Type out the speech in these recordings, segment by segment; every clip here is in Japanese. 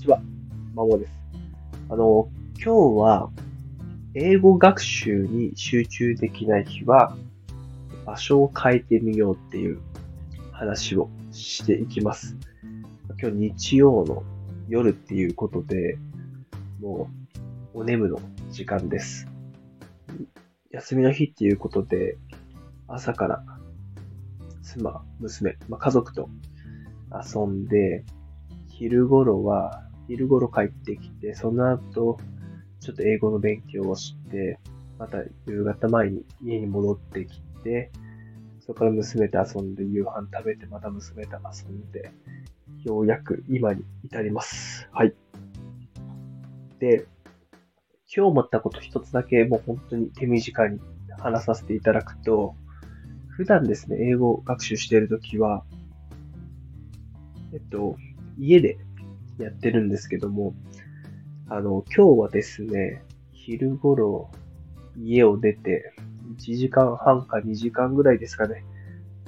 ちは、まもです。あの、今日は、英語学習に集中できない日は、場所を変えてみようっていう話をしていきます。今日日曜の夜っていうことで、もう、お眠の時間です。休みの日っていうことで、朝から妻、娘、まあ、家族と遊んで、昼頃は、昼頃帰ってきて、その後、ちょっと英語の勉強をして、また夕方前に家に戻ってきて、そこから娘と遊んで夕飯食べて、また娘と遊んで、ようやく今に至ります。はい。で、今日思ったこと一つだけもう本当に手短に話させていただくと、普段ですね、英語学習しているときは、えっと、家でやってるんですけども、あの、今日はですね、昼頃家を出て、1時間半か2時間ぐらいですかね、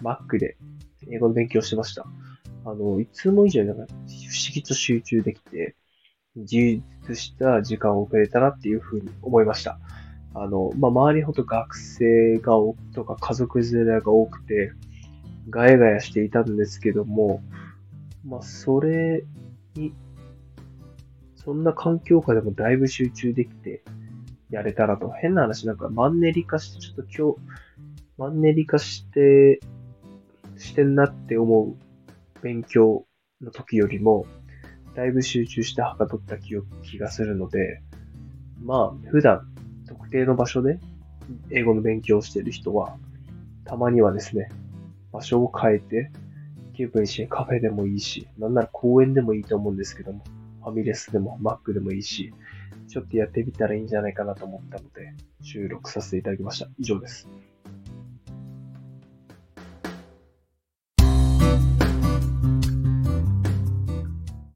Mac で英語の勉強してました。あの、いつも以上になんか不思議と集中できて、充実した時間を送れたなっていうふうに思いました。あの、まあ、周りほど学生が多くとか家族連れが多くて、ガヤガヤしていたんですけども、まあ、それに、そんな環境下でもだいぶ集中できてやれたらと。変な話、なんかマンネリ化して、ちょっと今日、マンネリ化して、してんなって思う勉強の時よりも、だいぶ集中してはかどった気気がするので、まあ、普段、特定の場所で英語の勉強をしている人は、たまにはですね、場所を変えて、9分いいし、カフェでもいいし、なんなら公園でもいいと思うんですけども、ファミレスでもマックでもいいし、ちょっとやってみたらいいんじゃないかなと思ったので、収録させていただきました。以上です。